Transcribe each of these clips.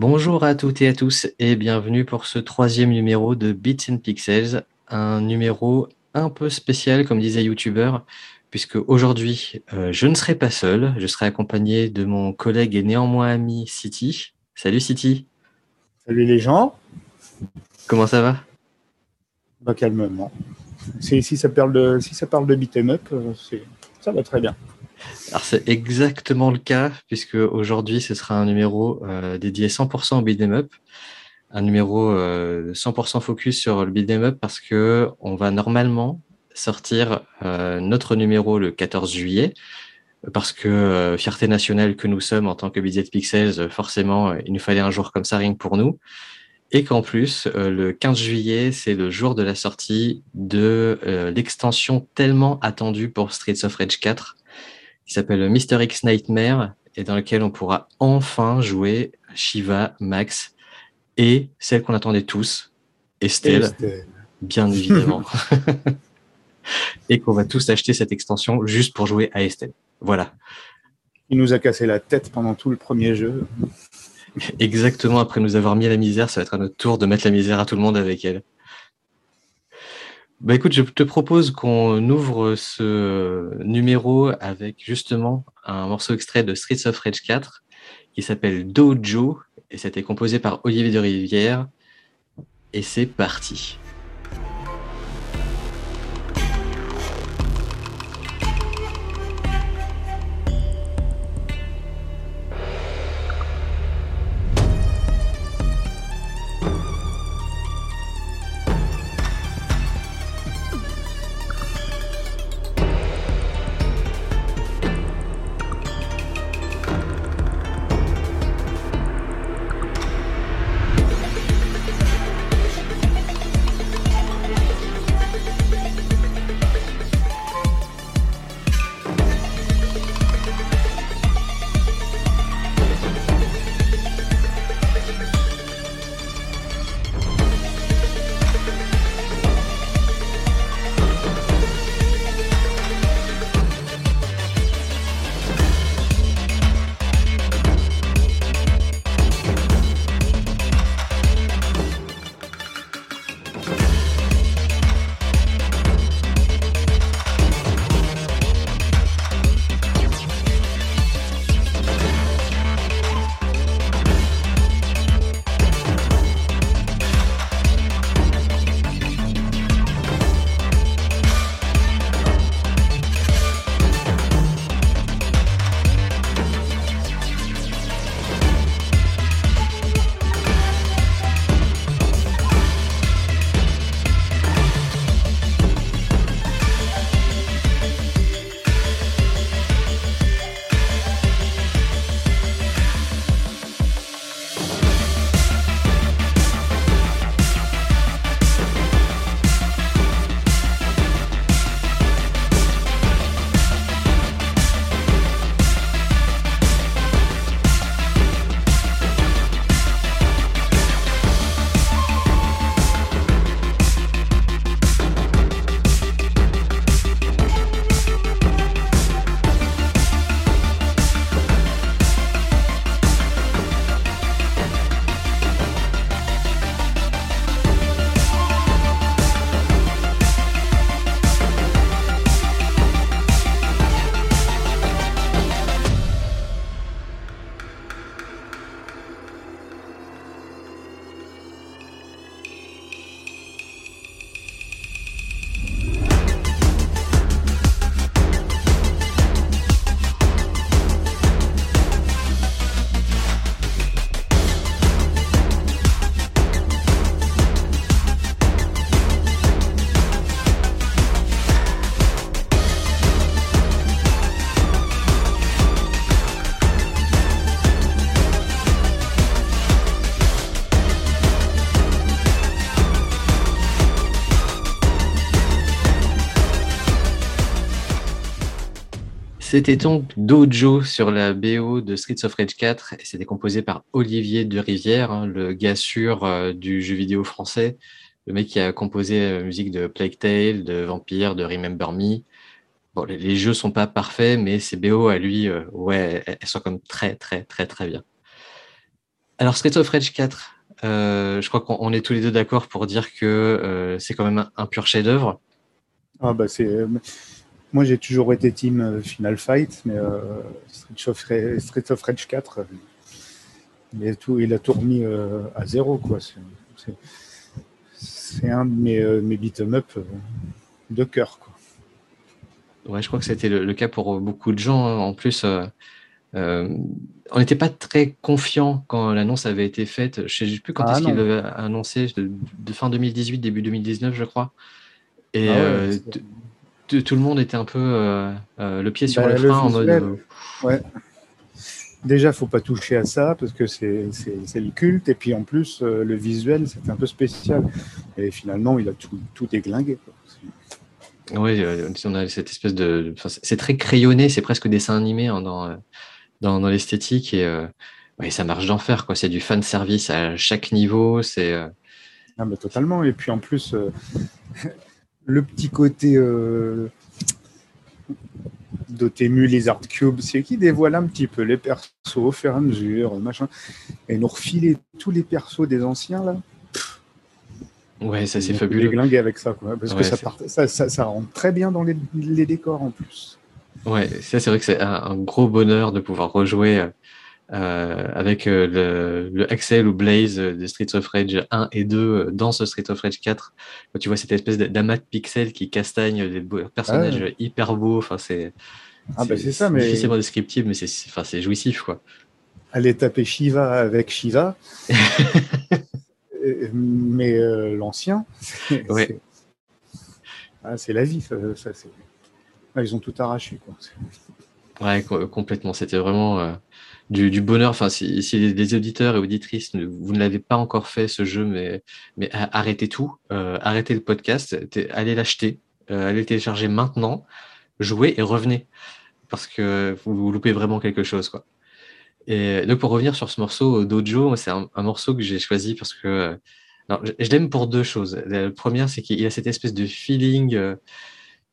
Bonjour à toutes et à tous et bienvenue pour ce troisième numéro de Bits and Pixels, un numéro un peu spécial comme disait YouTuber, puisque aujourd'hui euh, je ne serai pas seul, je serai accompagné de mon collègue et néanmoins ami City. Salut City. Salut les gens. Comment ça va? Bah calmement. Si, ça parle de si ça parle de beat'em up, euh, ça va très bien. C'est exactement le cas, puisque aujourd'hui ce sera un numéro euh, dédié 100% au beat'em up, un numéro 100% focus sur le beat'em up parce que on va normalement sortir euh, notre numéro le 14 juillet, parce que euh, fierté nationale que nous sommes en tant que Budget Pixels, forcément, il nous fallait un jour comme ça rien pour nous. Et qu'en plus, euh, le 15 juillet, c'est le jour de la sortie de l'extension tellement attendue pour Streets of Rage 4, qui s'appelle Mr. X Nightmare, et dans lequel on pourra enfin jouer Shiva, Max, et celle qu'on attendait tous, Estelle. bien évidemment. et qu'on va tous acheter cette extension juste pour jouer à Estelle. Voilà. Il nous a cassé la tête pendant tout le premier jeu. Exactement, après nous avoir mis à la misère, ça va être à notre tour de mettre la misère à tout le monde avec elle. Bah écoute, je te propose qu'on ouvre ce numéro avec justement un morceau extrait de Streets of Rage 4 qui s'appelle Dojo et c'était composé par Olivier de Rivière et c'est parti. C'était donc Dojo sur la BO de Streets of Rage 4 et c'était composé par Olivier de Rivière, hein, le gars sûr euh, du jeu vidéo français, le mec qui a composé la musique de Plague Tale, de Vampire, de Remember Me. Bon, les, jeux sont pas parfaits, mais ces BO à lui, euh, ouais, elles sont comme très très très très bien. Alors, Street of Rage 4, je crois qu'on est tous les deux d'accord pour dire que c'est quand même un, pur chef-d'œuvre. Ah bah c'est moi, j'ai toujours été team euh, Final Fight, mais euh, Street, of Rage, 4, il, tout, il a tout remis euh, à zéro. quoi. C'est un de mes, mes beat'em up de cœur. Quoi. Ouais, je crois que c'était le, cas pour beaucoup de gens. Hein. En plus, on n'était pas très confiant quand l'annonce avait été faite. Je ne sais plus quand ah est-ce qu'il l'avait annoncé, de, fin 2018, début 2019, je crois. Et ah tout le monde était un peu euh, euh, le pied sur bah, le frein en mode. Euh, ouais. Déjà, faut pas toucher à ça parce que c'est le culte. Et puis en plus, le visuel, c'était un peu spécial. Et finalement, il a tout, tout déglingué. Oui, on a cette espèce de. c'est très crayonné, c'est presque dessin animé hein, dans, dans, l'esthétique. Et ça marche d'enfer. C'est du fan service à chaque niveau. C'est. Ah, totalement. Et puis en plus, le petit côté euh, Dotemu, les Art Cube, c'est qui dévoile un petit peu les persos au fur et à mesure, machin, et nous refiler tous les persos des anciens là. Ouais, ça c'est fabuleux. Glinguer avec ça, quoi, parce que ça, ça, ça, rentre très bien dans les, les décors en plus. Ouais, ça c'est vrai que c'est un, gros bonheur de pouvoir rejouer euh, avec euh, le, le, Axel ou Blaze de Street of Rage 1 et 2 euh, dans ce Street of Rage 4. tu vois cette espèce d'amas de pixels qui castagne des personnages ah hyper beaux. Enfin, c'est ah bah c'est ça, mais difficilement descriptible, mais c'est enfin, c'est jouissif quoi. Aller taper Shiva avec Shiva, mais l'ancien, c'est ah, la vie. Ça, ça ah, ils ont tout arraché quoi. Ouais, complètement. C'était vraiment du, bonheur. Enfin, si, les, auditeurs et auditrices, vous ne l'avez pas encore fait ce jeu, mais, mais arrêtez tout, euh, arrêtez le podcast, allez l'acheter, euh, allez le télécharger maintenant, jouez et revenez, parce que vous, loupez vraiment quelque chose, quoi. Et donc pour revenir sur ce morceau d'Ojo, c'est un, morceau que j'ai choisi parce que je, l'aime pour deux choses. La première, c'est qu'il a cette espèce de feeling euh,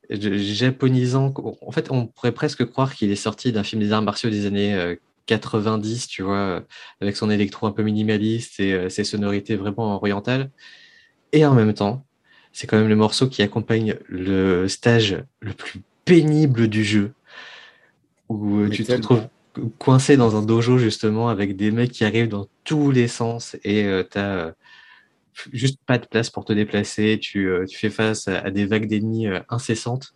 japonisant. En fait, on pourrait presque croire qu'il est sorti d'un film des arts martiaux des années 90, tu vois, avec son électro un peu minimaliste et euh, ses sonorités vraiment orientales. Et en même temps, c'est quand même le morceau qui accompagne le stage le plus pénible du jeu, où euh, tu te retrouves coincé dans un dojo justement avec des mecs qui arrivent dans tous les sens et euh, tu n'as juste pas de place pour te déplacer, tu, fais face à, des vagues d'ennemis incessantes.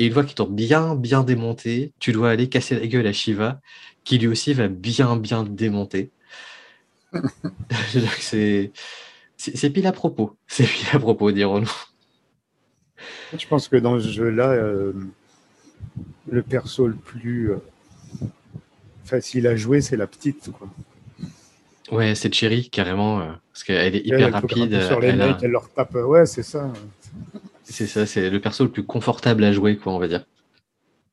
Et une fois qu'ils t'ont bien, bien démonté, tu dois aller casser la gueule à Shiva qui lui aussi va bien, bien démonter. c'est, c'est pile à propos. C'est pile à propos, dirons-nous. Je pense que dans ce jeu-là, euh, le perso le plus euh, facile à jouer, c'est la petite. Quoi. Ouais, c'est Cherry, carrément, euh, parce qu'elle est hyper rapide. Sur les elle, elle leur tape. Ouais, c'est ça. C'est ça, c'est le perso le plus confortable à jouer, quoi, on va dire.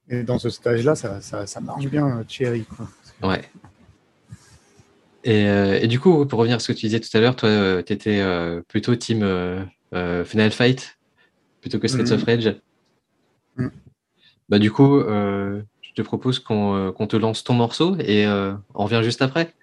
Et dans ce stage-là, ça, ça, marche bien, Thierry. Quoi. Ouais. Et, euh, et, du coup, pour revenir à ce que tu disais tout à l'heure, toi, euh, tu étais euh, plutôt team Final Fight plutôt que Streets of mm-hmm. Rage. Mm. Bah, du coup, je te propose qu'on te lance ton morceau et on revient juste après.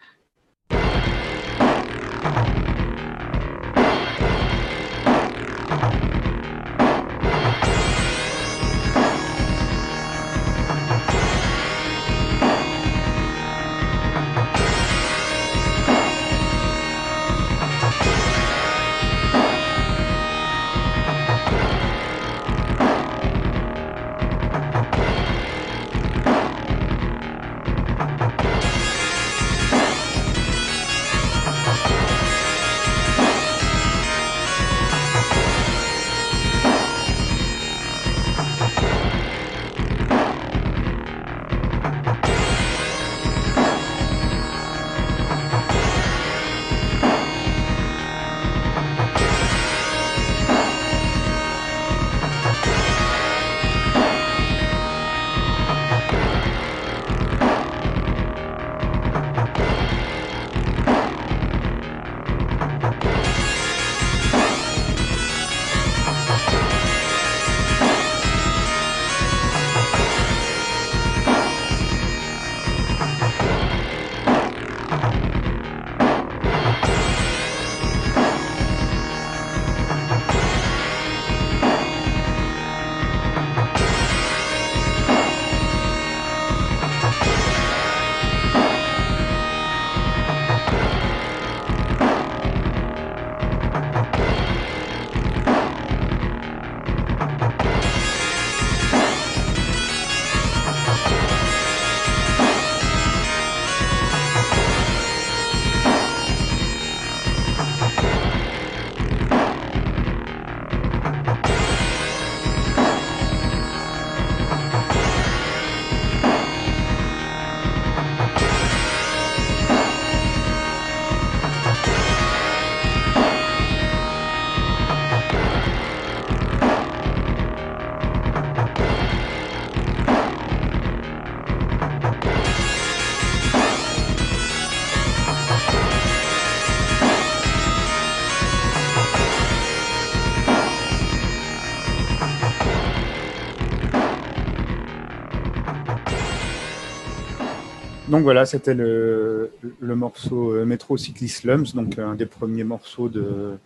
Donc voilà, c'était le, morceau Metro City Slums, donc un des premiers morceaux de,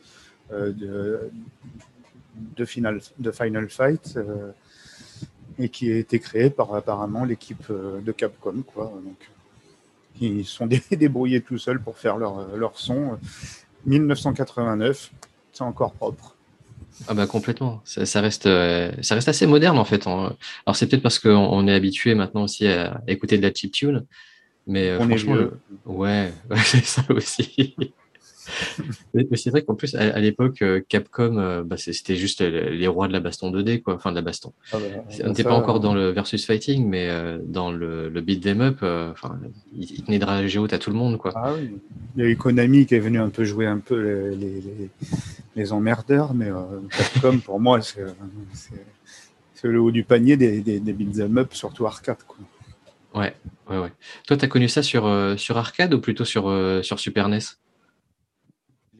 de, Final, de Final Fight et qui a été créé par apparemment l'équipe de Capcom. Quoi. Donc, ils sont débrouillés tout seuls pour faire leur, leur son. 1989, c'est encore propre. Ah bah complètement, ça, reste, euh, ça reste assez moderne en fait. Alors c'est peut-être parce qu'on est habitué maintenant aussi à écouter de la chip tune, mais euh, franchement, ouais, c'est ça aussi c'est vrai qu'en plus, à, l'époque, euh, Capcom, euh, bah, c'était juste les rois de la baston 2D, quoi. Enfin, de la baston. Ah bah, on n'était pas encore dans le versus fighting, mais dans le, le beat them up, enfin, il, tenait de la haute à tout le monde, quoi. Ah oui. Il y a eu Konami qui est venu un peu jouer un peu les, les, les, emmerdeurs, mais Capcom, pour moi, c'est le haut du panier des, des, des beat them up, surtout arcade, quoi. Ouais, ouais, ouais. Toi, tu as connu ça sur, sur arcade ou plutôt sur, sur Super NES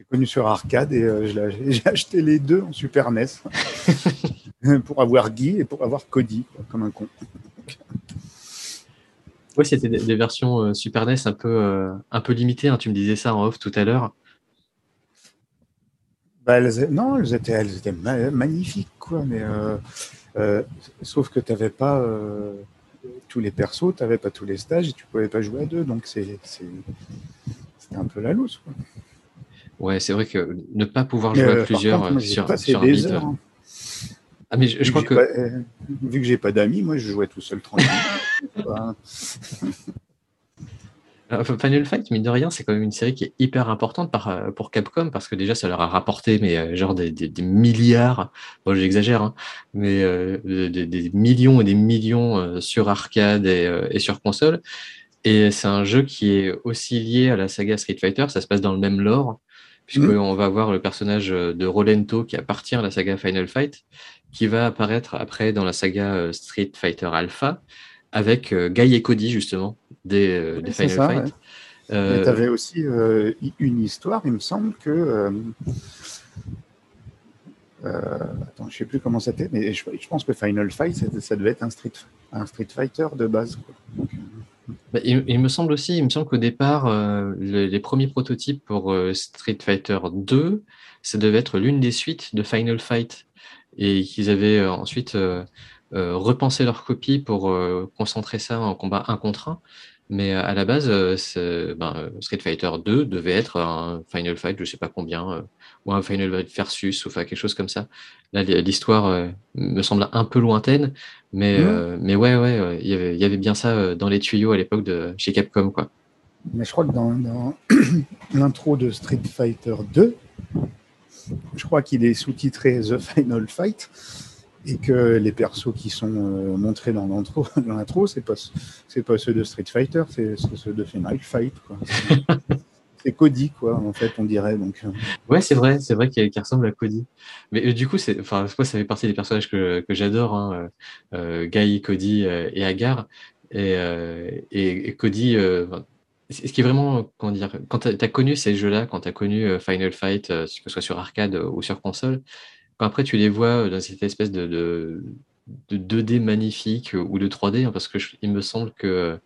connu sur arcade et euh, j'ai acheté les deux en Super NES pour avoir Guy et pour avoir Cody, comme un con. Oui, c'était des, versions euh, Super NES un peu, euh, un peu limitées. Hein. tu me disais ça en off tout à l'heure. Bah, non, elles étaient, elles étaient magnifiques, quoi. Mais sauf que tu n'avais pas tous les persos, tu n'avais pas tous les stages et tu pouvais pas jouer à deux. Donc c'est un peu la loose. Quoi. Ouais, c'est vrai que ne pas pouvoir jouer à euh, plusieurs euh, sur, sur un. Euh, hein. Ah, mais je, crois que. vu que j'ai pas d'amis, moi je jouais tout seul tranquille. Final Fight, mine de rien, c'est quand même une série qui est hyper importante par, pour Capcom parce que déjà ça leur a rapporté mais genre des, des, milliards, bon j'exagère, hein, mais des, millions et des millions sur arcade et, et sur console. Et c'est un jeu qui est aussi lié à la saga Street Fighter, ça se passe dans le même lore puisqu'on hmm. va voir le personnage euh, de Rolento qui appartient à la saga Final Fight, qui va apparaître après dans la saga euh, Street Fighter Alpha, avec euh, Guy et Cody, justement, des, Final Fight. Mais tu avais aussi une histoire, il me semble que. attends, je ne sais plus comment c'était, mais je, pense que Final Fight, ça, devait être un Street, un Street Fighter de base. Quoi. Bah, il, me semble aussi, il me semble qu'au départ, euh, les premiers prototypes pour euh, Street Fighter 2, ça devait être l'une des suites de Final Fight et qu'ils avaient euh, ensuite repensé leur copie pour concentrer ça en combat un contre un. Mais à la base, ben, Street Fighter 2 devait être un Final Fight, je ne sais pas combien, ou un Final Fight versus, ou quelque chose comme ça. Là, l'histoire me semble un peu lointaine, mais, mmh. euh, mais ouais, ouais, il y, avait, y avait bien ça euh, dans les tuyaux à l'époque de chez Capcom, quoi. Mais je crois que dans, l'intro de Street Fighter 2, je crois qu'il est sous-titré The Final Fight et que les persos qui sont euh, montrés dans l'intro, dans l'intro, c'est pas c'est pas ceux de Street Fighter, c'est ceux de Final Fight, quoi. c'est Cody, quoi, en fait, on dirait. Donc. Euh. Ouais, c'est vrai, c'est vrai qu'il ressemble à Cody. Mais euh, du coup, c'est, enfin, ça fait partie des personnages que, que j'adore, hein, euh, Guy, Cody et Agar. Et, et, Cody, ce qui est vraiment, comment dire, quand tu as, connu ces jeux-là, quand tu as connu Final Fight, que ce soit sur arcade ou sur console, après tu les vois dans cette espèce de, de, de 2D magnifique ou de 3D, hein, parce que il me semble que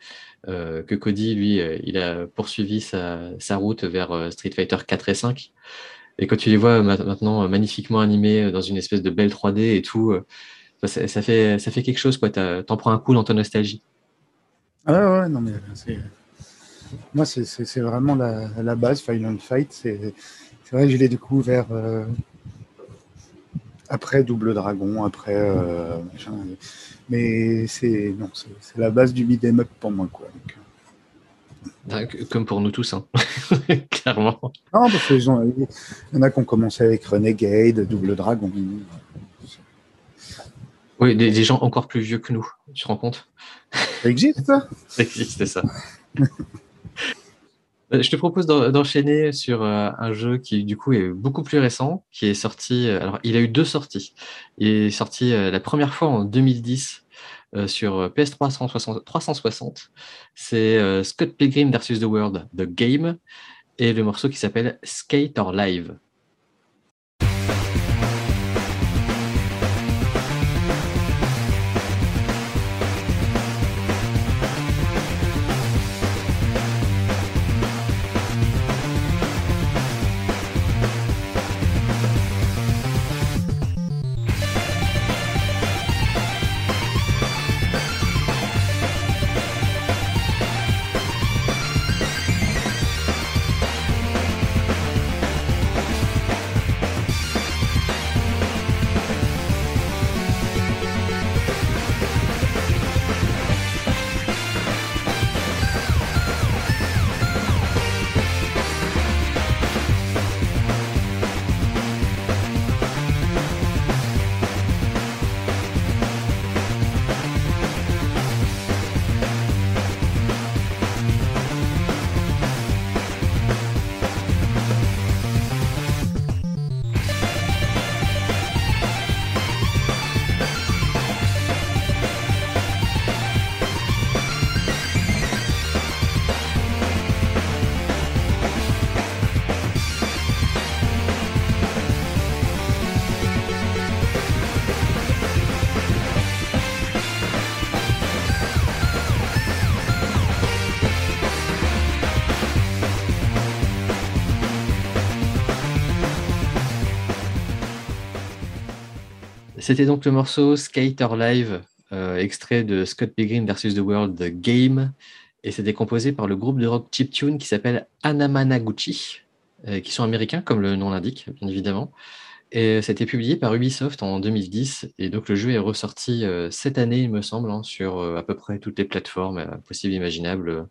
euh, que Cody, lui, euh, il a poursuivi sa, route vers euh, Street Fighter 4 et 5. Et quand tu les vois maintenant magnifiquement animés dans une espèce de belle 3D et tout, ça, fait, ça fait quelque chose, quoi. T'en prends un coup dans ta nostalgie. Ah ouais, non, mais c'est. Moi, c'est vraiment la, base, Final Fight. C'est vrai que je l'ai découvert après Double Dragon, après. Mais c'est non, c'est la base du beat'em up pour moi, quoi. Euh. Comme pour nous tous, hein. clairement. Non, parce qu'il y en a qui ont commencé avec Renegade, Double Dragon. Oui, des, gens encore plus vieux que nous, tu te rends compte? Ça existe, ça? Ça existe, ça. Euh, je te propose d'enchaîner sur euh, un jeu qui, du coup, est beaucoup plus récent, qui est sorti. Euh, alors, il a eu deux sorties. Il est sorti la première fois en 2010 sur PS3 360. C'est Scott Pilgrim vs. The World, The Game, et le morceau qui s'appelle Skate or Live. C'était donc le morceau Skater Live, extrait de Scott Pilgrim vs. The World Game, et c'était composé par le groupe de rock chiptune qui s'appelle Anamanaguchi, qui sont américains, comme le nom l'indique, bien évidemment. Et c'était publié par Ubisoft en 2010. Et donc le jeu est ressorti euh, cette année, il me semble, hein, sur euh, à peu près toutes les plateformes euh, possibles et imaginables.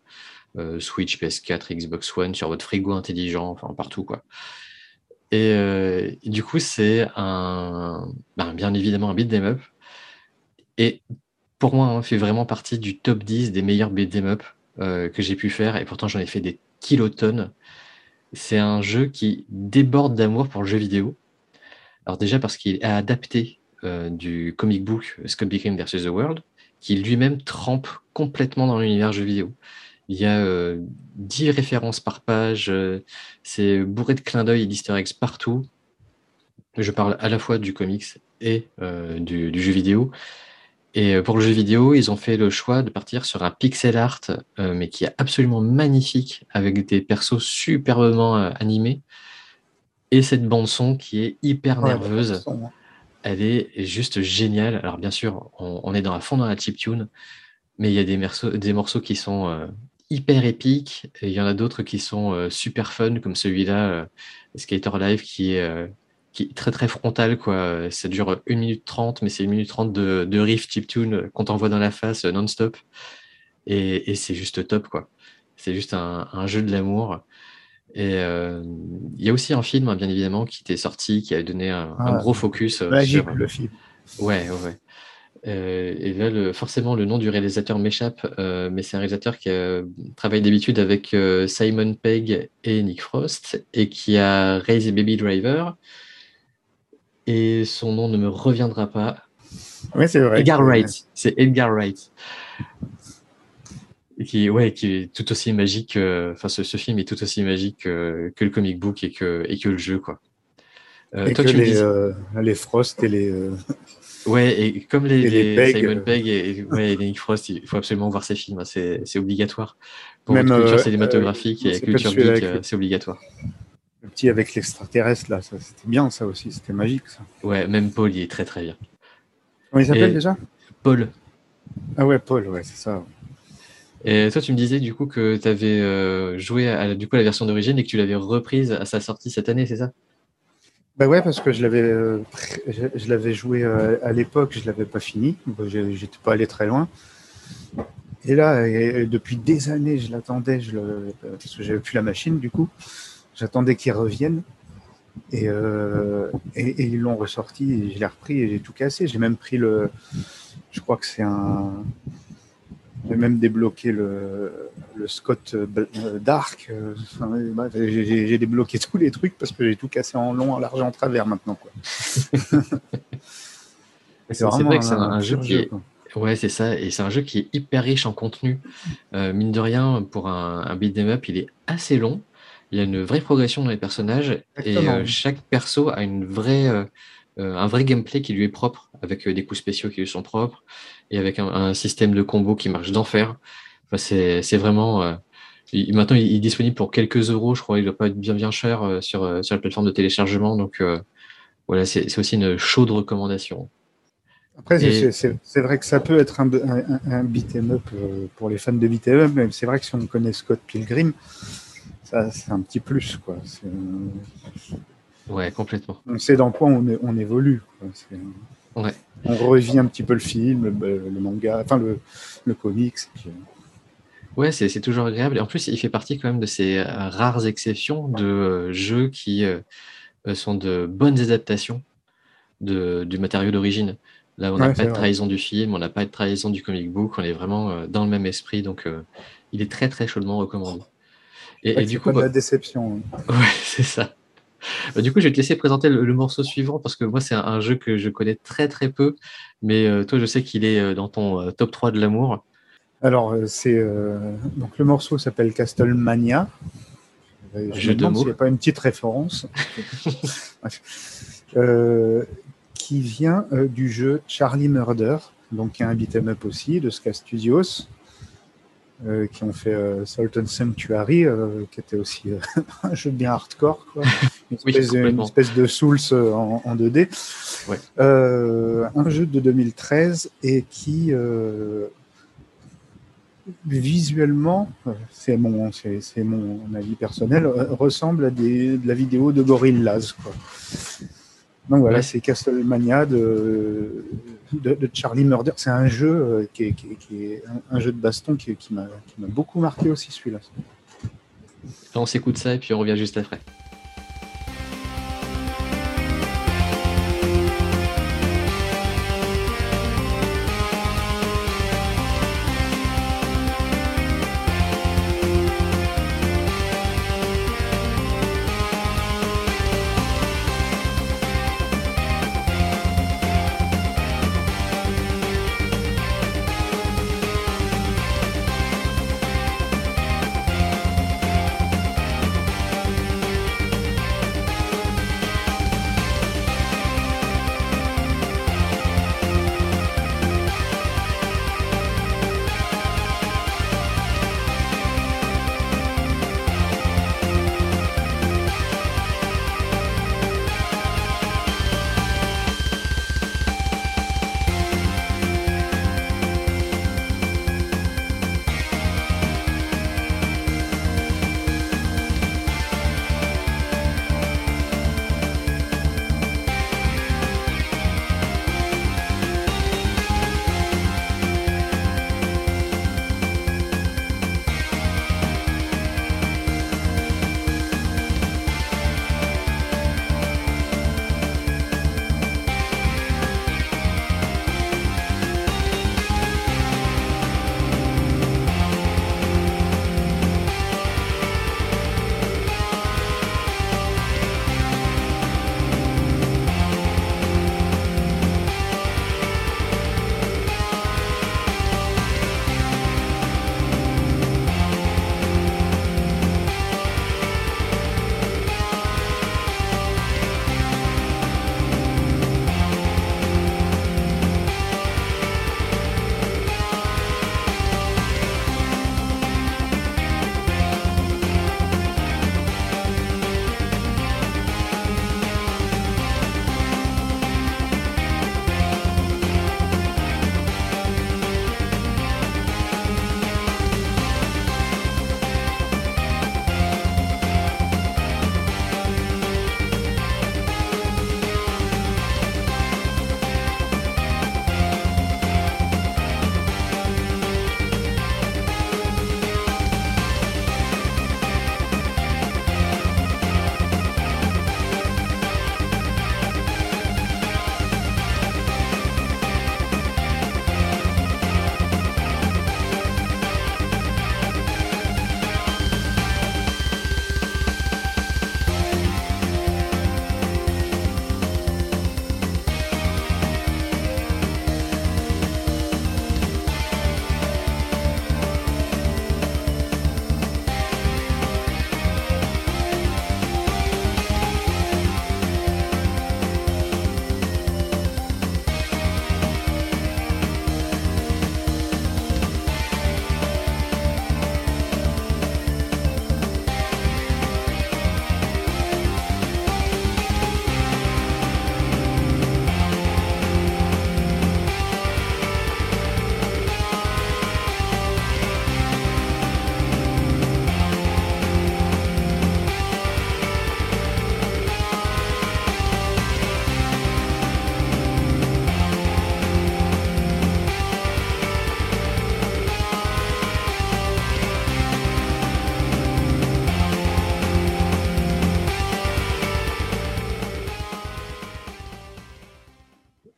Switch, PS4, Xbox One, sur votre frigo intelligent, enfin partout quoi. Et, du coup, c'est un, ben, bien évidemment un beat'em up. Et pour moi, hein, fait vraiment partie du top 10 des meilleurs beat'em up que j'ai pu faire. Et pourtant, j'en ai fait des kilotonnes. C'est un jeu qui déborde d'amour pour le jeu vidéo. Alors déjà parce qu'il est adapté euh, du comic book Scott Pilgrim vs. The World, qui lui-même trempe complètement dans l'univers jeu vidéo. Il y a euh, 10 références par page, euh, c'est bourré de clins d'œil et d'easter eggs partout. Je parle à la fois du comics et euh, du, du, jeu vidéo. Et pour le jeu vidéo, ils ont fait le choix de partir sur un pixel art, mais qui est absolument magnifique, avec des persos superbement animés et cette bande son qui est hyper nerveuse. Elle est juste géniale. Alors bien sûr, on, est dans la fond dans la chiptune, mais il y a des, morceaux, des morceaux qui sont euh, hyper épiques et il y en a d'autres qui sont euh, super fun comme celui-là, euh, Skater Live, qui est, qui est très très frontal. Quoi. Ça dure 1 minute 30, mais c'est 1 minute 30 de, de riff chiptune qu'on t'envoie dans la face non-stop. Et, c'est juste top. quoi. C'est juste un, un jeu de l'amour. Et euh, il y a aussi un film, hein, bien évidemment, qui était sorti, qui a donné un, ah, gros focus euh, magique, sur le film. Ouais, ouais. Euh, et là, le, forcément, le nom du réalisateur m'échappe, euh, mais c'est un réalisateur qui a, travaille d'habitude avec euh, Simon Pegg et Nick Frost et qui a réalisé Baby Driver. Et son nom ne me reviendra pas. Oui, c'est vrai. Edgar Wright. C'est Edgar Wright qui, ouais, qui est tout aussi magique. Euh, enfin, ce, ce, film est tout aussi magique que le comic book et que, et que le jeu, quoi. Euh, et toi, que tu les, dis... euh, les Frost et les. Euh, ouais, et comme les, et les, les Simon Pegg et, ouais, et Nick Frost, il faut absolument voir ces films. Hein, c'est obligatoire. Pour Même, culture cinématographique et culture geek, c'est obligatoire. Le petit avec l'extraterrestre, là, c'était bien, ça aussi. C'était magique, ça. Ouais, même Paul, il est très, très bien. Comment il s'appelle déjà? Paul. Ah ouais, Paul, ouais, c'est ça. Et toi, tu me disais du coup que tu avais euh, joué à, du coup, la version d'origine et que tu l'avais reprise à sa sortie cette année, c'est ça? Bah ouais, parce que je l'avais, euh, je, l'avais joué euh, à l'époque, je l'avais pas fini, j'étais pas allé très loin. Et là, depuis des années, je l'attendais, je le, parce que j'avais plus la machine du coup, j'attendais qu'il revienne. Et, et, et, ils l'ont ressorti, et je l'ai repris et j'ai tout cassé. J'ai même pris le, je crois que c'est un, j'ai même débloqué le, le Scott euh, Dark. Euh, enfin, j'ai débloqué tous les trucs parce que j'ai tout cassé en long, en large, en travers maintenant. c'est vrai que c'est un, jeu qui est... Ouais, c'est ça. Et c'est un jeu qui est hyper riche en contenu. Euh, mine de rien, pour un, un beat'em up, il est assez long. Il y a une vraie progression dans les personnages. Et chaque perso a une vraie, un vrai gameplay qui lui est propre, avec des coups spéciaux qui lui sont propres et avec un, système de combo qui marche d'enfer. Enfin, c'est vraiment. Euh, maintenant, il est disponible pour quelques euros, je crois. Il ne doit pas être bien, bien cher euh, sur, euh, sur la plateforme de téléchargement. Donc, voilà, c'est aussi une chaude recommandation. Après, c'est vrai que ça peut être un, un, beat'em up pour les fans de beat'em up, mais c'est vrai que si on connaît Scott Pilgrim, c'est un petit plus. Quoi. Ouais, complètement. On sait dans quoi on, on évolue. Quoi. Ouais. On revit un petit peu le film, le, manga, enfin le, le comics. Puis... Euh. Ouais, c'est toujours agréable. Et en plus, il fait partie quand même de ces euh, rares exceptions de euh, jeux qui sont de bonnes adaptations de, du matériau d'origine. Là, on n'a pas de trahison du film, on n'a pas de trahison du comic book, on est vraiment dans le même esprit. Donc, il est très, très chaudement recommandé. Et, et du coup, pas de la bah déception. Hein. Ouais, c'est ça. Bah, du coup, je vais te laisser présenter le, morceau suivant parce que moi, c'est un, jeu que je connais très très peu. Mais euh, toi, je sais qu'il est euh, dans ton euh, top 3 de l'amour. Alors, c'est donc le morceau s'appelle Castlemania. Je Jeu me s'il n'y a pas une petite référence. qui vient du jeu Charlie Murder, donc qui est un beat'em up aussi de Ska Studios. Euh, qui ont fait euh, Salt and Sanctuary, euh, qui était aussi un jeu bien hardcore, quoi. Une, espèce, une, espèce, de Souls en, en 2D. Ouais. un jeu de 2013 et qui visuellement, c'est mon, c'est, mon avis personnel, ressemble à des, de la vidéo de Gorillaz. Quoi. Donc voilà, c'est Castlemania de, de, de, Charlie Murder. C'est un jeu euh, qui est, qui qui est un, un, jeu de baston qui, qui m'a beaucoup marqué aussi celui-là. On s'écoute ça et puis on revient juste après.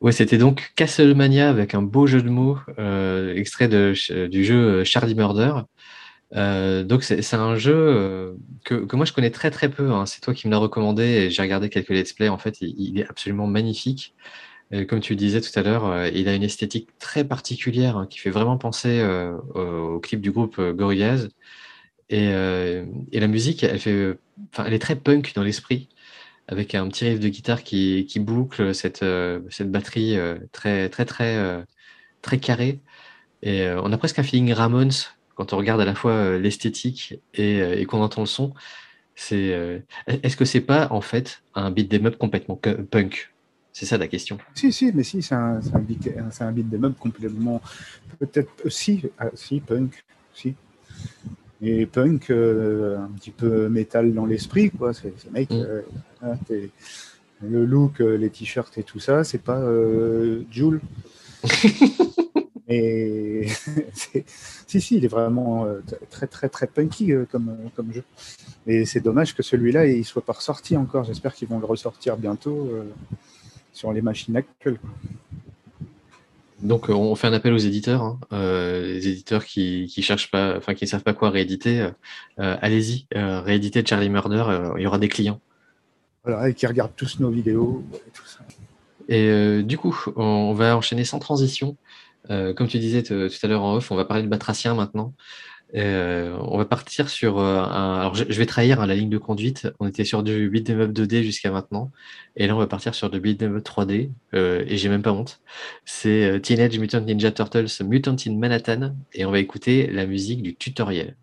Ouais, c'était donc Castlemania avec un beau jeu de mots, euh, extrait du jeu euh, Charlie Murder. Euh, donc c'est un jeu que, moi je connais très très peu. Hein. C'est toi qui me l'as recommandé et j'ai regardé quelques let's play. En fait, il, est absolument magnifique. Comme tu disais tout à l'heure, il a une esthétique très particulière hein, qui fait vraiment penser au, clip du groupe Gorillaz. Et, la musique, elle fait, elle est très punk dans l'esprit avec un petit riff de guitare qui, boucle cette, euh, cette batterie euh, très, très, très, euh, très carrée. Et on a presque un feeling Ramones quand on regarde à la fois l'esthétique et, qu'on entend le son. C'est, est-ce que c'est pas en fait un beat des meubles complètement punk? C'est ça la question. Si, si, mais si, c'est un, un, beat, un beat des meubles complètement. Peut-être, si, ah, si, punk, si. Et punk, un petit peu métal dans l'esprit, quoi. C'est, mec, mm. hein, le look, les t-shirts et tout ça, c'est pas euh, Joule. Et si, si, il est vraiment euh, très, très, très punky euh, comme, euh, comme jeu. Et c'est dommage que celui-là, il soit pas ressorti encore. J'espère qu'ils vont le ressortir bientôt sur les machines actuelles. Donc, on fait un appel aux éditeurs, hein. les éditeurs qui, qui cherchent pas, enfin, qui savent pas quoi rééditer. Allez-y, rééditer Charlie Murder, il y aura des clients. Voilà, et qui regardent tous nos vidéos et tout ça. Et du coup, on va enchaîner sans transition euh, comme tu disais tout à l'heure en off, on va parler de Batracien maintenant. Euh, on va partir sur euh, un. Alors, je, vais trahir hein, la ligne de conduite. On était sur du beat'em up 2D jusqu'à maintenant. Et là, on va partir sur du beat'em up 3D. et j'ai même pas honte. C'est Teenage Mutant Ninja Turtles Mutant in Manhattan. Et on va écouter la musique du tutoriel.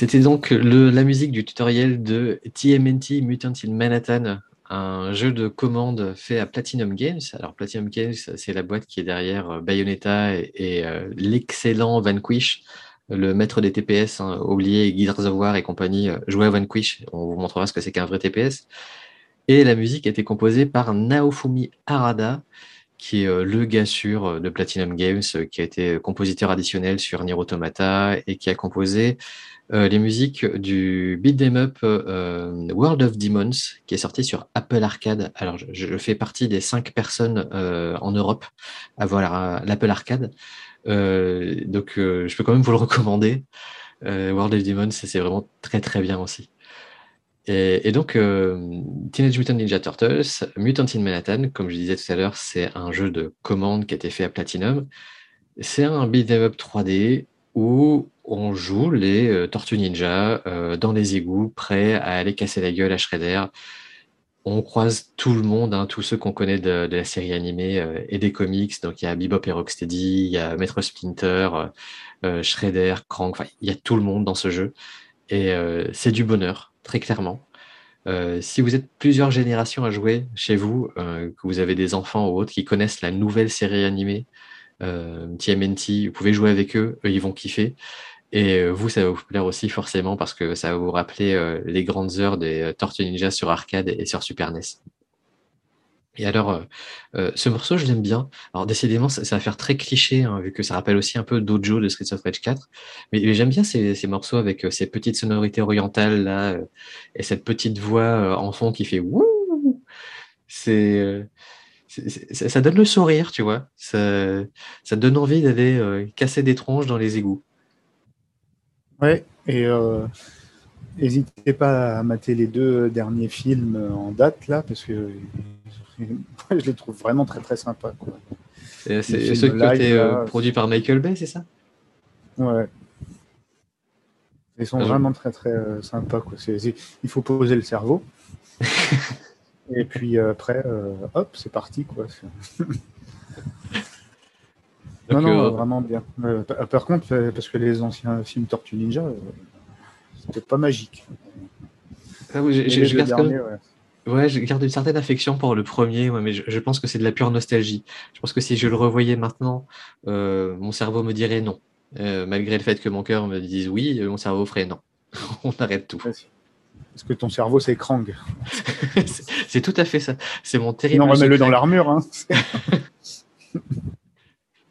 C'était donc la musique du tutoriel de TMNT Mutant in Manhattan, un jeu de commande fait à Platinum Games. Alors Platinum Games, c'est la boîte qui est derrière euh, Bayonetta et, euh, l'excellent Vanquish, le maître des TPS, hein, oublié Gears of War et compagnie. Euh, jouez à Vanquish, on vous montrera ce que c'est qu'un vrai TPS. Et la musique a été composée par Naofumi Harada, qui est le gars sûr de Platinum Games, qui a été compositeur additionnel sur Nier Automata et qui a composé euh, les musiques du beat up euh, World of Demons, qui est sorti sur Apple Arcade. Alors, je, fais partie des cinq personnes euh, en Europe à voir l'Apple Arcade. donc, je peux quand même vous le recommander. World of Demons, c'est vraiment très très bien aussi. Et, donc, Teenage Mutant Ninja Turtles, Mutant in Manhattan, comme je disais tout à l'heure, c'est un jeu de commande qui a été fait à Platinum. C'est un beat'em up 3D où on joue les euh, Tortues Ninja euh, dans les égouts, prêts à aller casser la gueule à Shredder. On croise tout le monde, hein, tous ceux qu'on connaît de, la série animée euh, et des comics. Donc il y a Bebop et Rocksteady, il y a Maître Splinter, Shredder, Crank, il y a tout le monde dans ce jeu. Et c'est du bonheur, très clairement. si vous êtes plusieurs générations à jouer chez vous, que vous avez des enfants ou autres qui connaissent la nouvelle série animée, TMNT, vous pouvez jouer avec eux, eux ils vont kiffer. Et vous, ça va vous plaire aussi forcément parce que ça va vous rappeler les grandes heures des Tortues Ninja sur arcade et sur Super NES. Et alors, euh, euh, ce morceau, je l'aime bien. Alors, décidément, ça, va faire très cliché, hein, vu que ça rappelle aussi un peu Dojo de Streets of Rage 4. Mais, j'aime bien ces, morceaux avec euh, ces petites sonorités orientales, là, et cette petite voix en fond qui fait wouh C'est. ça donne le sourire, tu vois. Ça, ça donne envie d'aller casser des tronches dans les égouts. Ouais, et n'hésitez pas à mater les deux derniers films en date, là, parce que je les trouve vraiment très très sympas. C'est ceux qui ont été euh, produits par Michael Bay, c'est ça? Ouais. Ils sont ah, vraiment très très euh, sympas. Quoi. il faut poser le cerveau. Et puis euh, après, hop, c'est parti. Quoi. non, non, vraiment bien. par contre, parce que les anciens films Tortue Ninja, c'était pas magique. Ah, oui, j'ai Ouais, je garde une certaine affection pour le premier, mais je, pense que c'est de la pure nostalgie. Je pense que si je le revoyais maintenant, euh, mon cerveau me dirait non. Euh, malgré le fait que mon cœur me dise oui, mon cerveau ferait non. On arrête tout. Parce que ton cerveau, c'est Krang? c'est tout à fait ça. C'est mon terrible. Non, remets-le dans l'armure. Hein.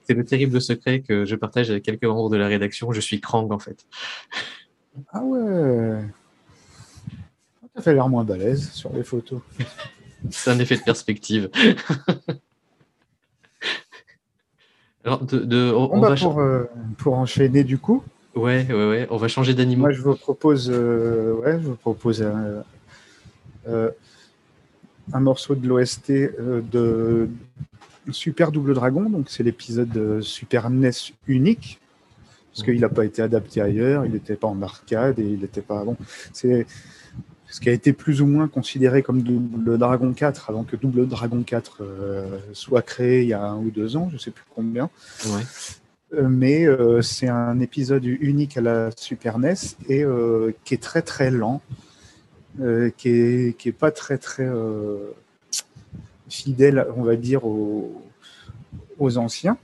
c'est le terrible secret que je partage avec quelques membres de la rédaction. Je suis Krang, en fait. Ah ouais. Ça fait l'air moins balèze sur les photos. C'est un effet de perspective. Alors, on, va pour, euh, pour, enchaîner du coup. Ouais, ouais, ouais. On va changer d'animaux. Moi, je vous propose, euh, ouais, je vous propose euh, un morceau de l'OST de Super Double Dragon. Donc, c'est l'épisode Super NES unique parce qu'il n'a pas été adapté ailleurs. Il n'était pas en arcade et il n'était pas bon. C'est ce qui a été plus ou moins considéré comme Double Dragon 4 avant que Double Dragon 4 euh, soit créé il y a un ou deux ans, je ne sais plus combien. Euh, mais euh, c'est un épisode unique à la Super NES et qui est très très lent, qui est, qui est pas très très fidèle, on va dire, aux, aux anciens.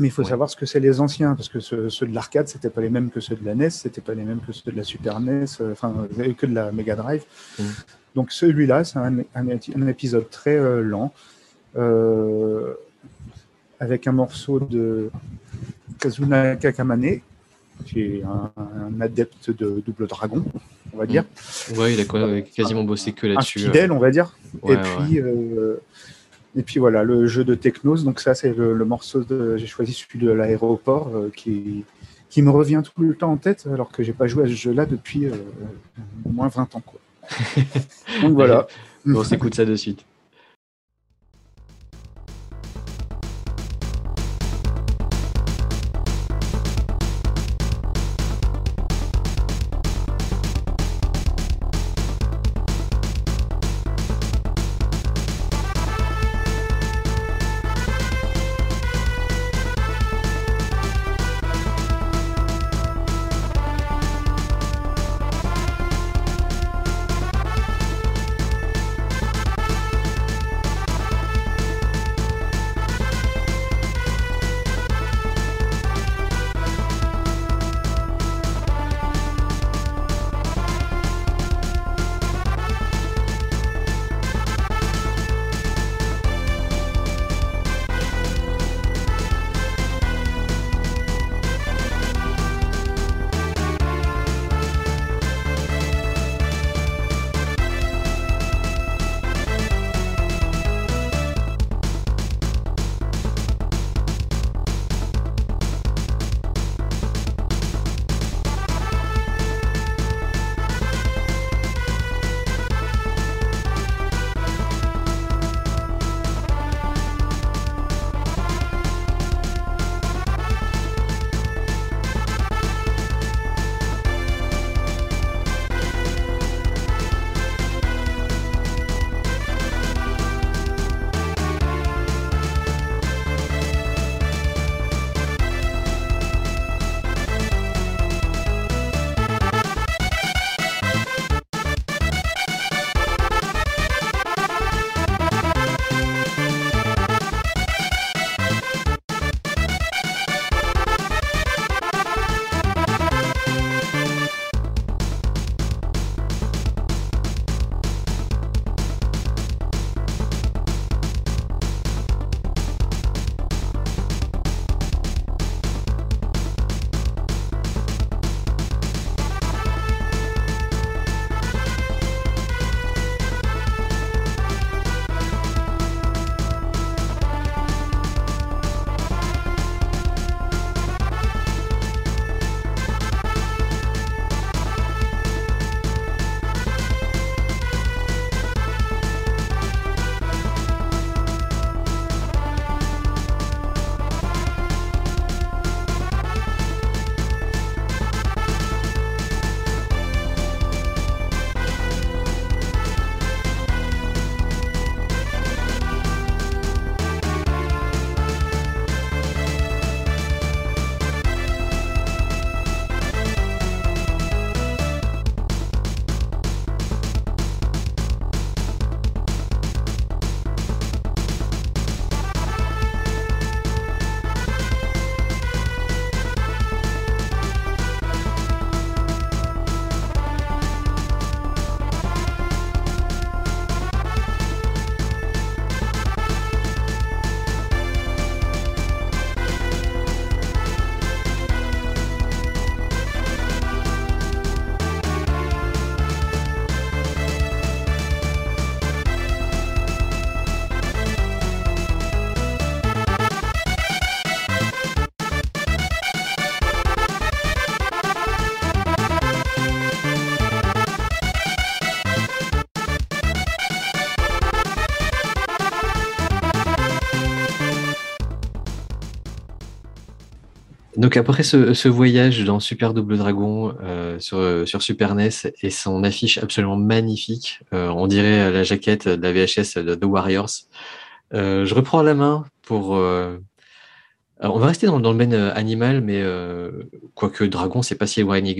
Mais il faut savoir ce que c'est les anciens, parce que ceux, de l'arcade, c'était pas les mêmes que ceux de la NES, c'était pas les mêmes que ceux de la Super NES, euh, enfin, que de la Mega Drive. Mm. Donc celui-là, c'est un, épisode très euh, lent, euh, avec un morceau de Kazuna Kakamane, qui est un, adepte de Double Dragon, on va dire. Mm. Ouais, il a quasiment bossé que là-dessus. fidèle, on va dire. Et puis et puis voilà, le jeu de Technos. Donc ça, c'est le, morceau de. J'ai choisi celui de l'aéroport euh, qui, qui me revient tout le temps en tête, alors que j'ai pas joué à ce jeu-là depuis euh, au moins 20 ans. Quoi. donc voilà. on s'écoute ça de suite. Après ce, voyage dans Super Double Dragon euh, sur, sur, Super NES et son affiche absolument magnifique, euh, on dirait la jaquette de la VHS de The Warriors, euh, je reprends la main pour... on va rester dans, le domaine animal, mais quoique Dragon, c'est pas si éloigné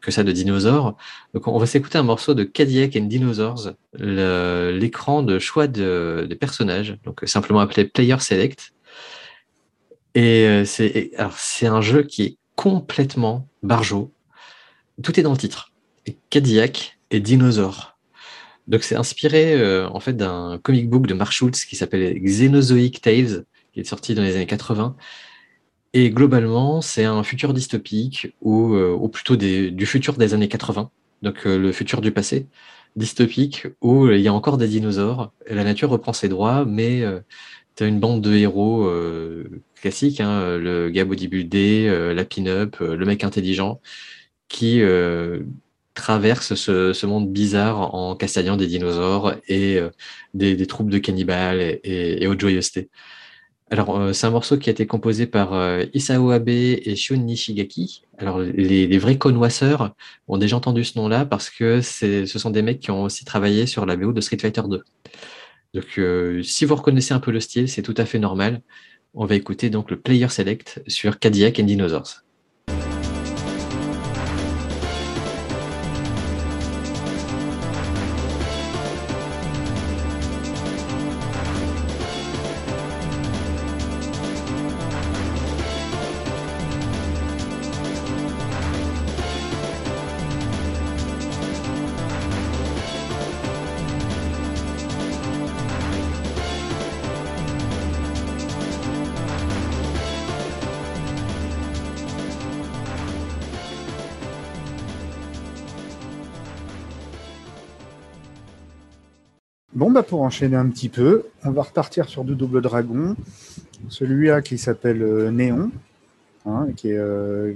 que ça de dinosaures. On va s'écouter un morceau de Cadillac and Dinosaurs, l'écran de choix de, personnages, simplement appelé Player Select. Et euh, c'est un jeu qui est complètement barjot. Tout est dans le titre. Cadillac et Dinosaure. Donc c'est inspiré euh, en fait d'un comic book de Mark Schultz qui s'appelle Xenozoic Tales, qui est sorti dans les années 80. Et globalement, c'est un futur dystopique ou, euh, plutôt du futur des années 80, donc le futur du passé, dystopique où il y a encore des dinosaures. La nature reprend ses droits, mais tu as une bande de héros classique, hein, le gars bodybuildé, euh, la pin-up, euh, le mec intelligent, qui euh, traverse ce, monde bizarre en castagnant des dinosaures et des, troupes de cannibales et, autres joyeusetés. Alors, c'est un morceau qui a été composé par Isao Abe et Shun Nishigaki. Alors, les, vrais connoisseurs ont déjà entendu ce nom-là parce que ce sont des mecs qui ont aussi travaillé sur la VO de Street Fighter 2. Donc, si vous reconnaissez un peu le style, c'est tout à fait normal. On va écouter donc le Player Select sur Cadillac and Dinosaurs. Bon, bah pour enchaîner un petit peu, on va repartir sur du double dragon. Celui-là qui s'appelle euh, Néon, hein, qui euh,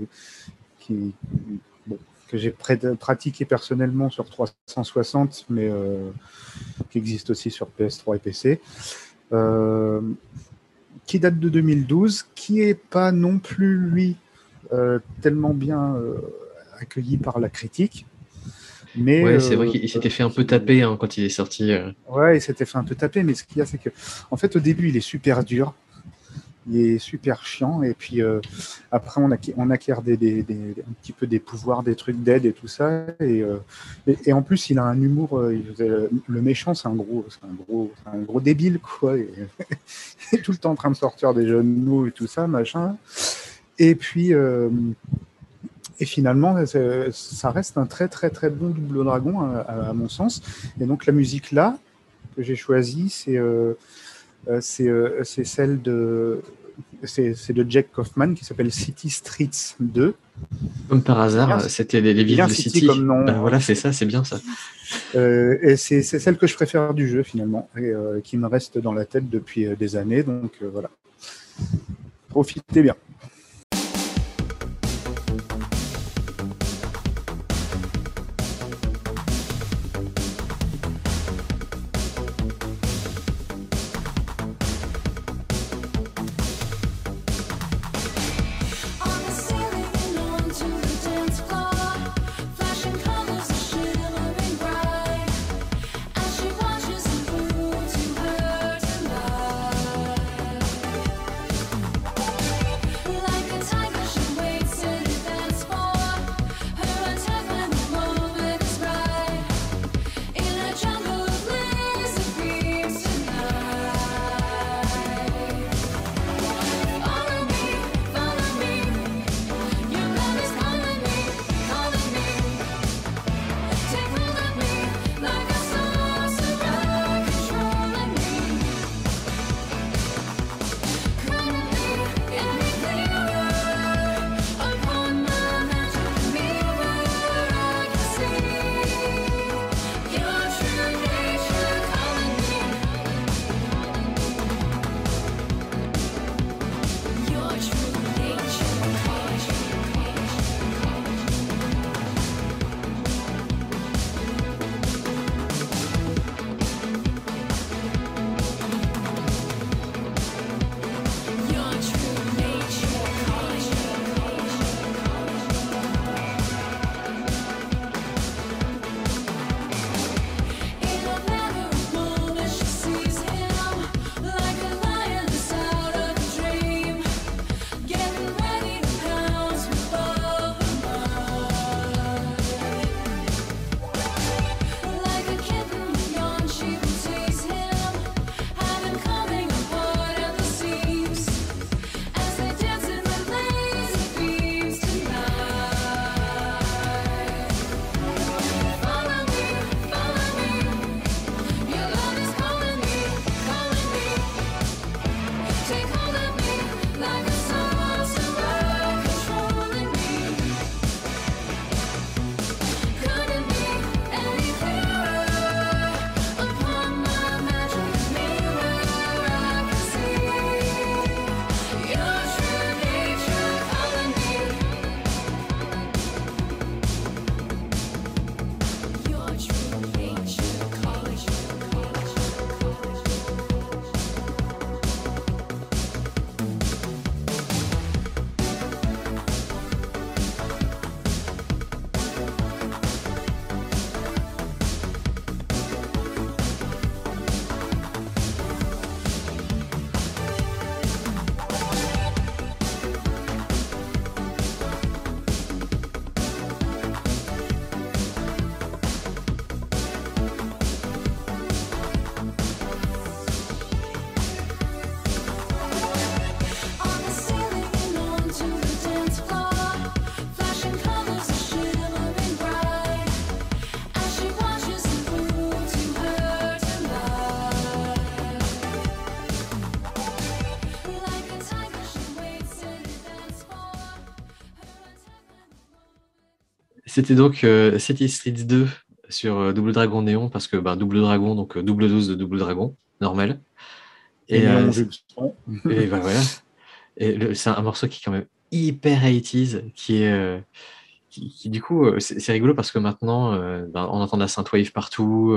que j'ai pratiqué personnellement sur 360, mais euh, qui existe aussi sur PS3 et PC. qui date de 2012, qui est pas non plus, lui, tellement bien accueilli par la critique. Mais, ouais, c'est vrai euh, qu'il s'était fait un peu taper hein, quand il est sorti. Euh. Ouais, il s'était fait un peu taper, mais ce qu'il y a, c'est que, en fait, au début, il est super dur, il est super chiant, et puis euh, après, on, acquiert, on acquiert des, des, un petit peu des pouvoirs, des trucs d'aide et tout ça, et, et, en plus, il a un humour. le méchant, c'est un gros, c'est un gros, un gros débile, quoi. il est tout le temps en train de sortir des jeunes mots et tout ça, machin. Et puis et finalement, ça reste un très très très bon double dragon à, mon sens. Et donc la musique là que j'ai choisie, c'est euh, euh, euh, celle de c'est de Jack Kaufman qui s'appelle City Streets 2. Comme par hasard, c'était les, les villes de City. Comme nom. Ben voilà, c'est ça, c'est bien ça. et c'est celle que je préfère du jeu finalement, et qui me reste dans la tête depuis des années. Donc voilà, profitez bien. C'était donc euh, City Streets 2 sur euh, Double Dragon Néon, parce que bah, Double Dragon, donc euh, double dose de Double Dragon, normal. Et, Et, euh, et bah, voilà. Et c'est un morceau qui est quand même hyper 80s, qui est. qui, qui, du coup, c'est rigolo parce que maintenant, ben, on entend de la synthwave partout.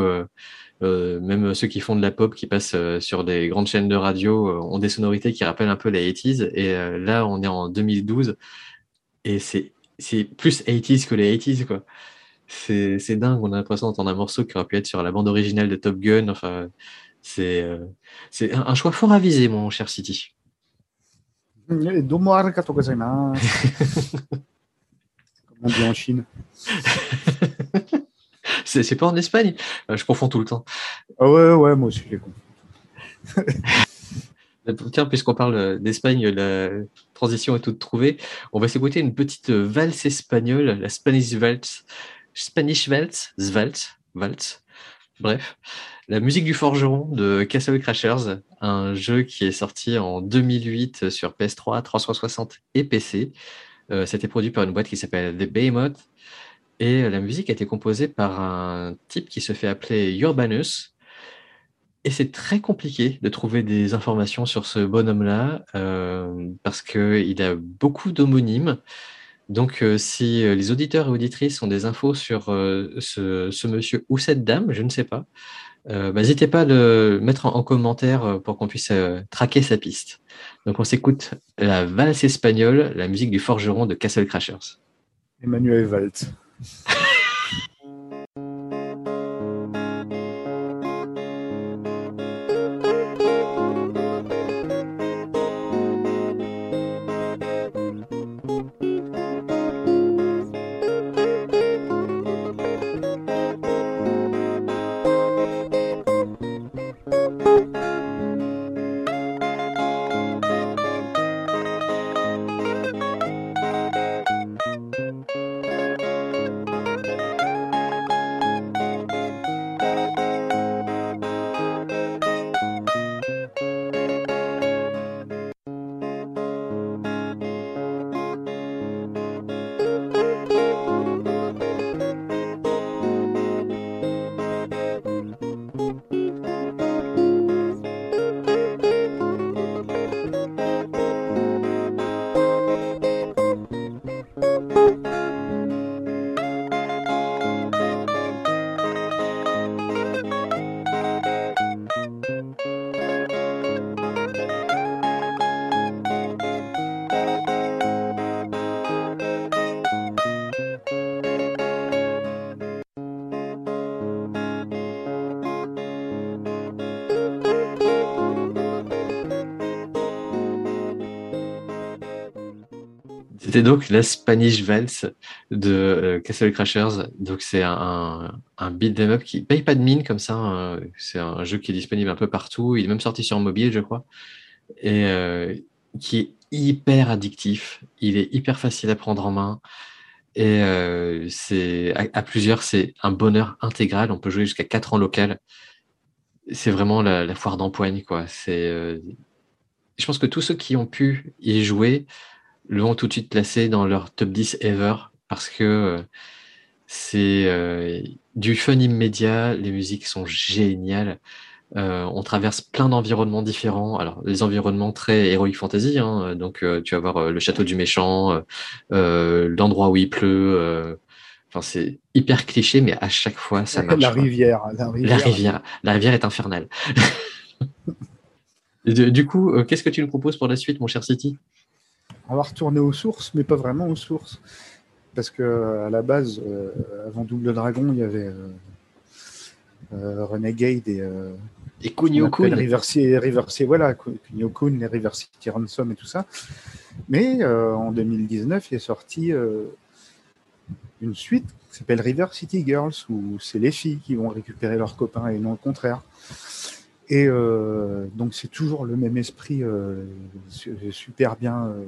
même ceux qui font de la pop, qui passent sur des grandes chaînes de radio, ont des sonorités qui rappellent un peu les 80s. Et là, on est en 2012 et c'est c'est plus 80s que les 80s, quoi. C'est dingue, on a l'impression d'entendre un morceau qui aurait pu être sur la bande originale de Top Gun. Enfin, c'est euh, c'est un, un choix fort avisé, mon cher City. Comme on dit en Chine. C'est pas en Espagne Euh, Je confonds tout le temps. Ah ouais, ouais, moi aussi, je les comprends. Tiens, puisqu'on parle d'Espagne, la transition est toute trouvée. On va s'écouter une petite valse espagnole, la Spanish Waltz. Spanish Waltz, Zwaltz, Waltz. Bref, la musique du forgeron de Castle Crashers, un jeu qui est sorti en 2008 sur PS3, 360 et PC. Euh, C'était produit par une boîte qui s'appelle The Behemoth. Et la musique a été composée par un type qui se fait appeler Urbanus. Et c'est très compliqué de trouver des informations sur ce bonhomme-là euh, parce qu'il a beaucoup d'homonymes. Donc, euh, si euh, les auditeurs et auditrices ont des infos sur euh, ce, ce monsieur ou cette dame, je ne sais pas, bah, n'hésitez pas à le mettre en, en commentaire pour qu'on puisse traquer sa piste. Donc, on s'écoute la valse espagnole, la musique du forgeron de Castle Crashers. Emmanuel Valls. C'était donc la Spanish Waltz de euh, Castle Crashers. Donc c'est un, un, beat'em up qui paye pas de mine comme ça. hein. C'est un jeu qui est disponible un peu partout. Il est même sorti sur mobile, je crois, et euh, qui est hyper addictif. Il est hyper facile à prendre en main. Et euh, à, plusieurs, c'est un bonheur intégral. On peut jouer jusqu'à 4 en local. C'est vraiment la, foire d'empoigne, je pense que tous ceux qui ont pu y jouer l'ont tout de suite placé dans leur top 10 ever parce que euh, c'est euh, du fun immédiat, les musiques sont géniales. Euh, on traverse plein d'environnements différents. Alors, les environnements très Heroic Fantasy, hein, donc euh, tu vas voir euh, le château du méchant, l'endroit où il pleut. Enfin, c'est hyper cliché, mais à chaque fois, ça marche. La rivière, la rivière. La rivière, la rivière est infernale. du, coup, qu'est-ce que tu nous proposes pour la suite, mon cher City? On va retourner aux sources, mais pas vraiment aux sources. Parce que à la base, euh, avant Double Dragon, il y avait euh, euh, Renegade et euh, Et Kunio Kun River River voilà, Kunio Kun, les River City Ransom et tout ça. Mais en 2019, il est sorti une suite qui s'appelle River City Girls, où c'est les filles qui vont récupérer leurs copains et non le contraire. Et euh, donc c'est toujours le même esprit, euh, su- super bien, euh,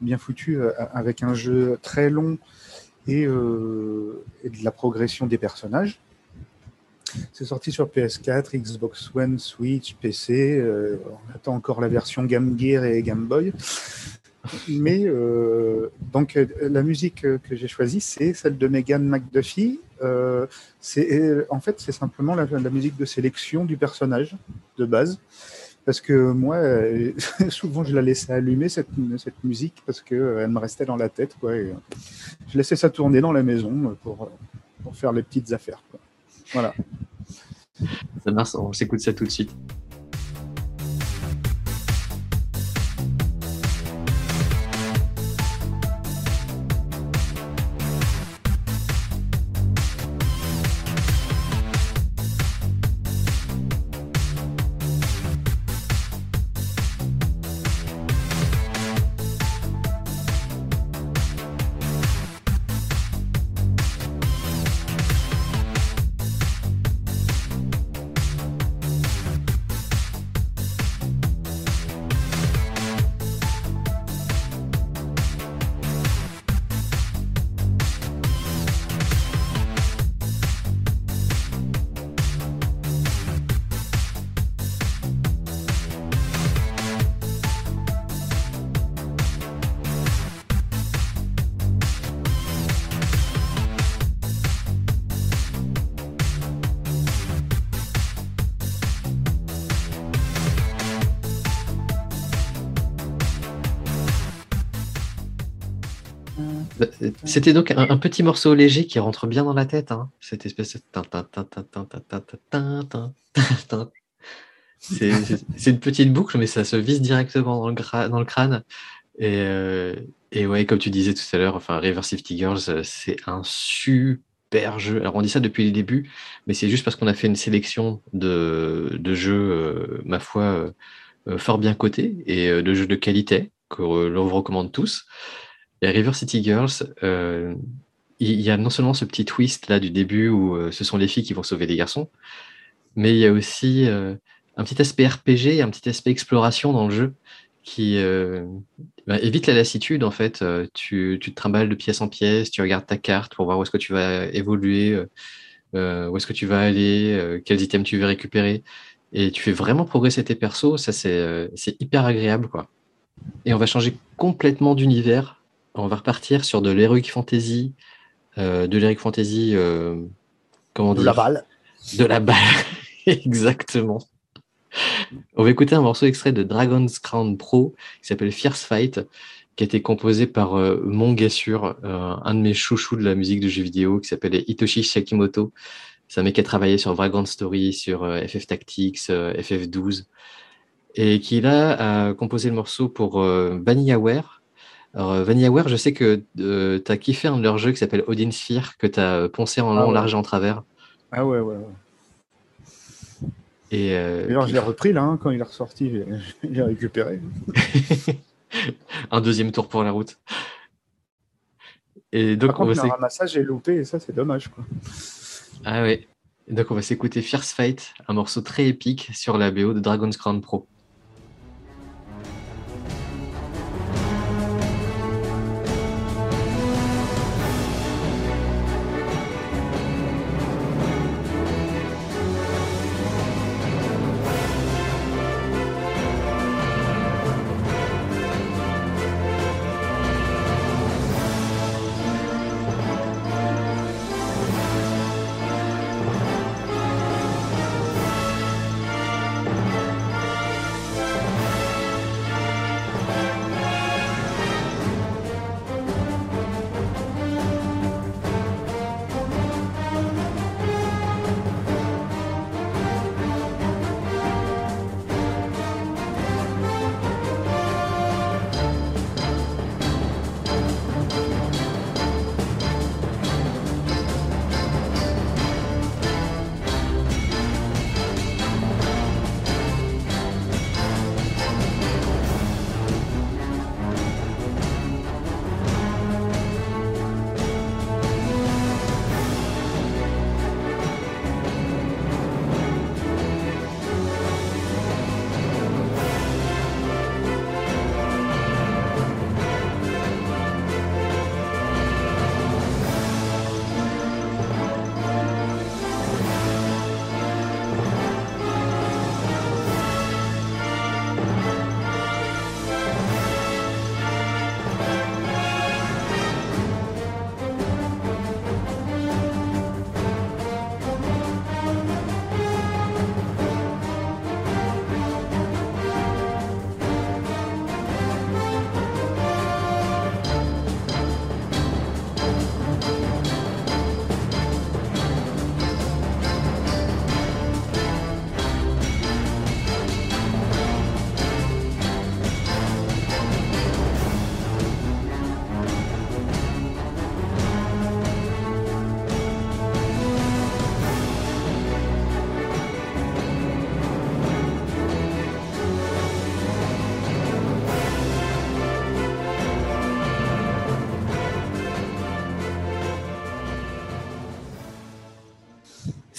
bien foutu, avec un jeu très long et, et de la progression des personnages. C'est sorti sur PS4, Xbox One, Switch, PC. on attend encore la version Game Gear et Game Boy. Mais donc la musique que j'ai choisie, c'est celle de Megan McDuffie. c'est en fait c'est simplement la, musique de sélection du personnage de base parce que moi, euh, souvent, je la laissais allumer, cette, cette musique, parce qu'elle euh, me restait dans la tête. Euh, je laissais ça tourner dans la maison pour, pour faire les petites affaires. Voilà. Ça marche, on s'écoute ça tout de suite. C'était donc un, petit morceau léger qui rentre bien dans la tête, hein. cette espèce de. C'est une petite boucle, mais ça se vise directement dans le, crâne. Et, et, ouais, comme tu disais tout à l'heure, enfin, River City Girls, c'est un super jeu. Alors, on dit ça depuis le début, mais c'est juste parce qu'on a fait une sélection de jeux, ma foi, fort bien cotés et de jeux de qualité que l'on vous recommande tous. Et River City Girls, euh, il y a non seulement ce petit twist là du début où euh, ce sont les filles qui vont sauver les garçons, mais il y a aussi euh, un petit aspect RPG, un petit aspect exploration dans le jeu qui bah, évite la lassitude en fait. Tu, tu, te trimbales de pièce en pièce, tu regardes ta carte pour voir où est-ce que tu vas évoluer, où est-ce que tu vas aller, quels items tu veux récupérer. Et tu fais vraiment progresser tes persos, ça c'est hyper agréable quoi. Et on va changer complètement d'univers on va repartir sur de l'heroic fantasy, euh, de l'heroic fantasy, euh, comment dire De la balle. De la balle, exactement. On va écouter un morceau extrait de Dragon's Crown Pro qui s'appelle Fierce Fight, qui a été composé par euh, mon gars sûr, un de mes chouchous de la musique de jeux vidéo qui s'appelle Hitoshi Shakimoto. C'est un mec qui a travaillé sur Vagrant Story, sur FF Tactics, FF12, et qui là a composé le morceau pour VanillaWare, alors, euh, VanillaWare, je sais que euh, tu as kiffé un de leurs jeux qui s'appelle Odin Sphere, que tu as euh, poncé en long, ah large et en travers. Ah ouais, ouais, ouais. Et, alors, je l'ai repris là, hein, quand il est ressorti, j'ai récupéré. un deuxième tour pour la route. Et donc, Par contre, on va le ramassage est loupé, et ça, c'est dommage. Quoi. Ah ouais. donc, on va s'écouter Fierce Fight, un morceau très épique sur la BO de Dragon's Crown Pro.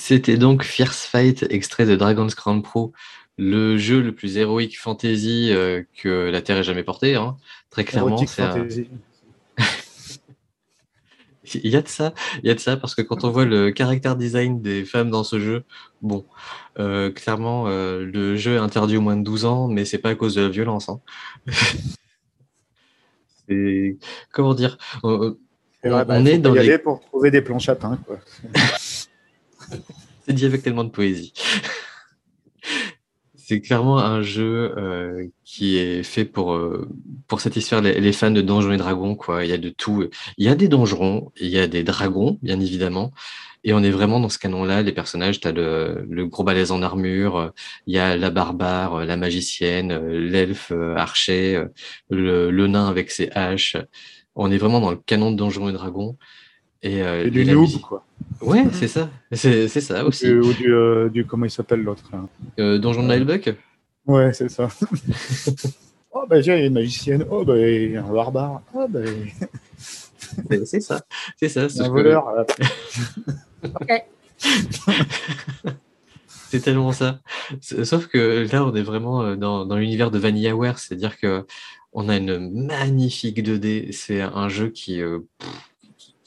C'était donc Fierce Fight, extrait de Dragon's Crown Pro, le jeu le plus héroïque fantasy euh, que la Terre ait jamais porté. Hein. Très clairement, c'est il y a de ça, il y a de ça parce que quand on voit le caractère design des femmes dans ce jeu, bon, euh, clairement euh, le jeu est interdit au moins de 12 ans, mais c'est pas à cause de la violence. Hein. c'est comment dire, on, bah, est dans y les... aller pour trouver des planches à pain, c'est dit avec tellement de poésie c'est clairement un jeu euh, qui est fait pour euh, pour satisfaire les, fans de Donjons et Dragons quoi. Il y a de tout. Il y a des donjons, il y a des dragons bien évidemment, et on est vraiment dans ce canon-là. Les personnages, tu as le, le gros balèze en armure, il y a la barbare, la magicienne, l'elfe archer, le, le nain avec ses haches. On est vraiment dans le canon de Donjons et Dragons. Et, euh, du noob, quoi. Ouais, c'est ça. C'est ça aussi. ou du, euh, du, comment il s'appelle l'autre euh, Donjon de Nilebuck Ouais, c'est ça. oh, bah, j'ai une magicienne. Oh, bah, un barbare. Oh, bah. c'est ça. C'est ça. Un voleur. ok. c'est tellement ça. Sauf que là, on est vraiment dans, dans l'univers de VanillaWare, c'est-à-dire que on a une magnifique 2D. C'est un jeu qui,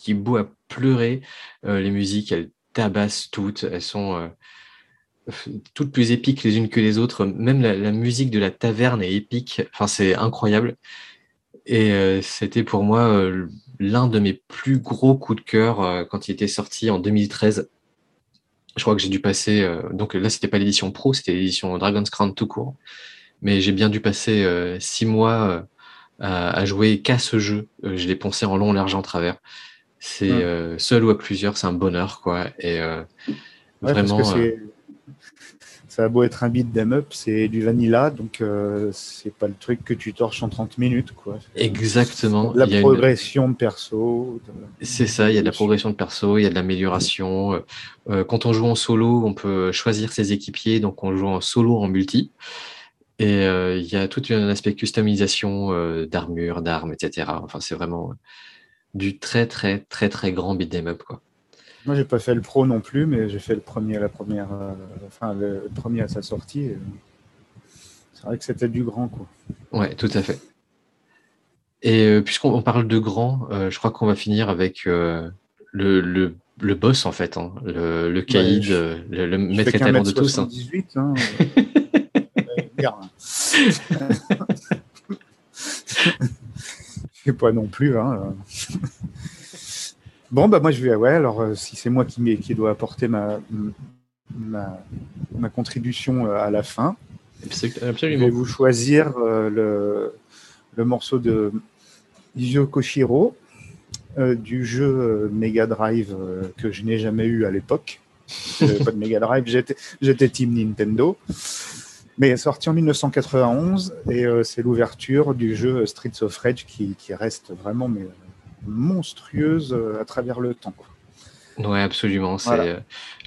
qui beau à pleurer. Euh, les musiques, elles tabassent toutes. Elles sont euh, toutes plus épiques les unes que les autres. Même la, musique de la taverne est épique. Enfin, c'est incroyable. Et euh, c'était pour moi l'un de mes plus gros coups de cœur quand il était sorti en 2013. Je crois que j'ai dû passer. donc là, c'était pas l'édition pro, c'était l'édition Dragon's Crown tout court. Mais j'ai bien dû passer six mois à, à, jouer qu'à ce jeu. je l'ai poncé en long, large, en travers. C'est euh, seul ou à plusieurs, c'est un bonheur, quoi. Et euh, vraiment. Euh, ça a beau être un beat them up, c'est du vanilla, donc c'est pas le truc que tu torches en 30 minutes, quoi. Exactement. La progression de perso. C'est ça, il y a de la progression de perso, il y a de l'amélioration. quand on joue en solo, on peut choisir ses équipiers, donc on joue en solo, en multi. Et il y a tout un aspect customisation d'armure, d'armes, etc. Enfin, c'est vraiment du très très très très grand beat'em up quoi. Moi j'ai pas fait le pro non plus, mais j'ai fait le premier à la première, euh, enfin le premier à sa sortie. C'est vrai que c'était du grand quoi. Ouais, tout à fait. Et euh, puisqu'on parle de grand, euh, je crois qu'on va finir avec le, le, le, boss en fait, hein, le, le caïd, le, maître étalon de tous. Hein. 18, hein. pas non plus. Hein. bon, bah moi je vais, ouais, alors euh, si c'est moi qui, qui dois apporter ma, ma, contribution euh, à la fin, Absolument. je vais vous choisir euh, le, le, morceau de Yu Koshiro du jeu Mega Drive que je n'ai jamais eu à l'époque. pas de Mega Drive, j'étais Team Nintendo. Mais sorti en 1991 et euh, c'est l'ouverture du jeu Streets of Rage qui, reste vraiment mais, monstrueuse euh, à travers le temps. Ouais, absolument. Euh,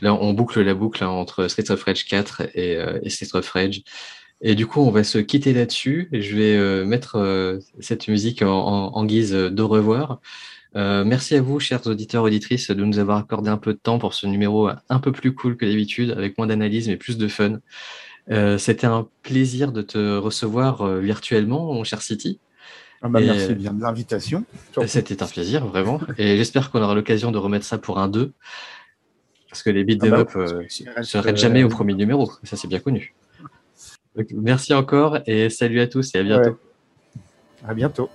là, on boucle la boucle hein, entre Streets of Rage 4 et, Streets of Rage. Et du coup, on va se quitter là-dessus. Je vais mettre cette musique en, guise de revoir. merci à vous, chers auditeurs, auditrices, de nous avoir accordé un peu de temps pour ce numéro un peu plus cool que d'habitude, avec moins d'analyse mais plus de fun. Euh, c'était un plaisir de te recevoir euh, virtuellement, mon cher City. Ah bah, merci bien de l'invitation. C'était un plaisir, vraiment. Et j'espère qu'on aura l'occasion de remettre ça pour un 2. Parce que les beats ah bah, ne euh, s'arrêtent jamais au premier numéro. Ça, c'est bien connu. merci encore et salut à tous et à bientôt. À bientôt.